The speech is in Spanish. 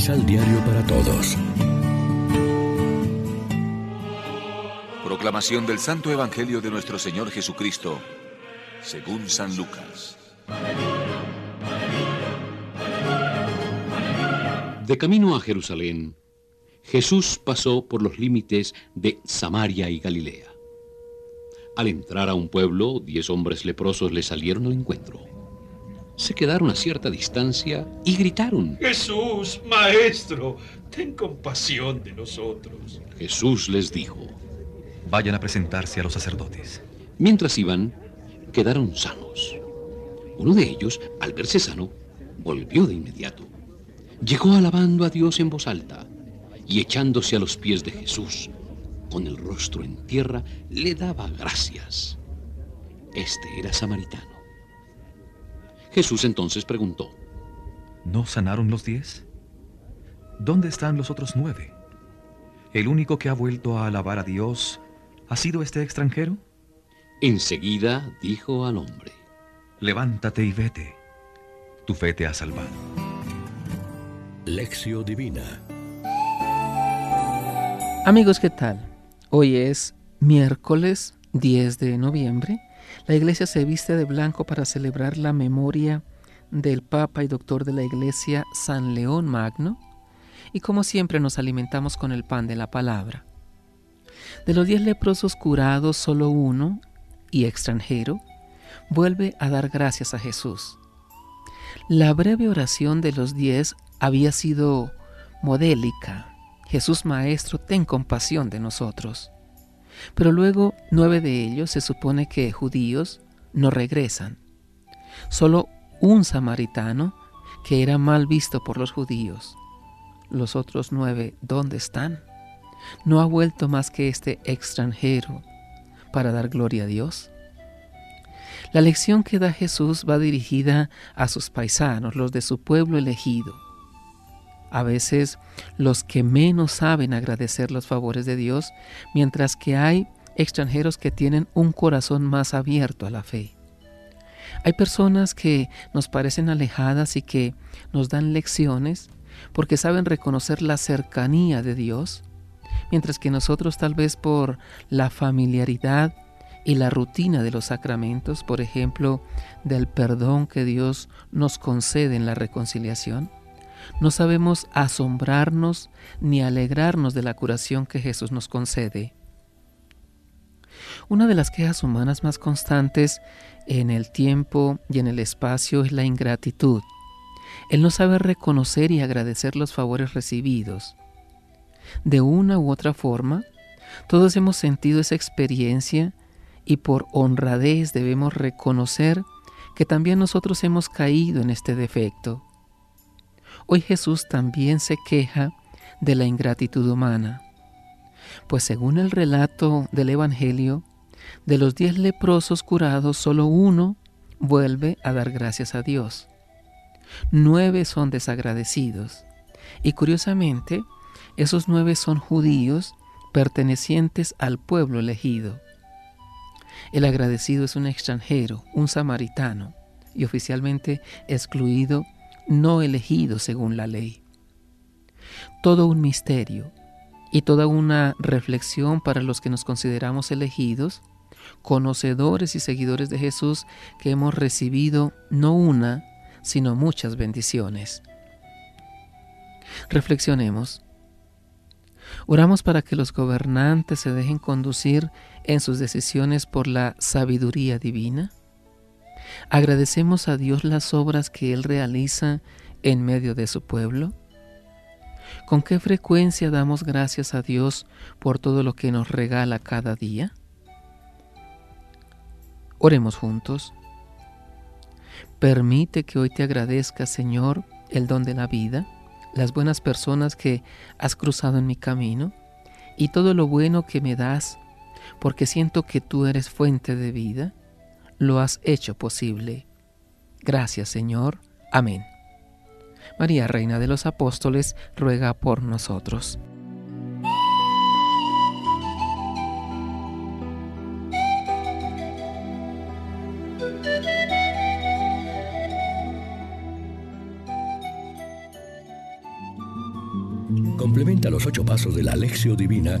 Misal Diario para Todos. Proclamación del Santo Evangelio de nuestro Señor Jesucristo, según San Lucas. De camino a Jerusalén, Jesús pasó por los límites de Samaria y Galilea. Al entrar a un pueblo, diez hombres leprosos le salieron al encuentro. Se quedaron a cierta distancia y gritaron. Jesús, Maestro, ten compasión de nosotros. Jesús les dijo. Vayan a presentarse a los sacerdotes. Mientras iban, quedaron sanos. Uno de ellos, al verse sano, volvió de inmediato. Llegó alabando a Dios en voz alta y echándose a los pies de Jesús, con el rostro en tierra, le daba gracias. Este era samaritano. Jesús entonces preguntó, ¿No sanaron los diez? ¿Dónde están los otros nueve? ¿El único que ha vuelto a alabar a Dios ha sido este extranjero? Enseguida dijo al hombre, Levántate y vete. Tu fe te ha salvado. Lección Divina Amigos, ¿qué tal? Hoy es miércoles 10 de noviembre. La iglesia se viste de blanco para celebrar la memoria del Papa y doctor de la iglesia San León Magno. Y como siempre nos alimentamos con el pan de la palabra. De los diez leprosos curados, solo uno, y extranjero, vuelve a dar gracias a Jesús. La breve oración de los diez había sido modélica, Jesús Maestro, ten compasión de nosotros. Pero luego nueve de ellos se supone que judíos no regresan. Solo un samaritano que era mal visto por los judíos. Los otros nueve, ¿dónde están? ¿No ha vuelto más que este extranjero para dar gloria a Dios? La lección que da Jesús va dirigida a sus paisanos, los de su pueblo elegido a veces los que menos saben agradecer los favores de Dios, mientras que hay extranjeros que tienen un corazón más abierto a la fe. Hay personas que nos parecen alejadas y que nos dan lecciones porque saben reconocer la cercanía de Dios, mientras que nosotros tal vez por la familiaridad y la rutina de los sacramentos, por ejemplo, del perdón que Dios nos concede en la reconciliación, no sabemos asombrarnos ni alegrarnos de la curación que Jesús nos concede. Una de las quejas humanas más constantes en el tiempo y en el espacio es la ingratitud. El no saber reconocer y agradecer los favores recibidos. De una u otra forma, todos hemos sentido esa experiencia y por honradez debemos reconocer que también nosotros hemos caído en este defecto. Hoy Jesús también se queja de la ingratitud humana, pues según el relato del Evangelio, de los diez leprosos curados, solo uno vuelve a dar gracias a Dios. Nueve son desagradecidos. Y curiosamente, esos nueve son judíos pertenecientes al pueblo elegido. El agradecido es un extranjero, un samaritano, y oficialmente excluido no elegido según la ley. Todo un misterio y toda una reflexión para los que nos consideramos elegidos, conocedores y seguidores de Jesús que hemos recibido no una, sino muchas bendiciones. Reflexionemos. Oramos para que los gobernantes se dejen conducir en sus decisiones por la sabiduría divina. ¿Agradecemos a Dios las obras que Él realiza en medio de su pueblo? ¿Con qué frecuencia damos gracias a Dios por todo lo que nos regala cada día? Oremos juntos. Permite que hoy te agradezca, Señor, el don de la vida, las buenas personas que has cruzado en mi camino y todo lo bueno que me das, porque siento que tú eres fuente de vida lo has hecho posible. Gracias Señor. Amén. María, Reina de los Apóstoles, ruega por nosotros. Complementa los ocho pasos de la Alexio Divina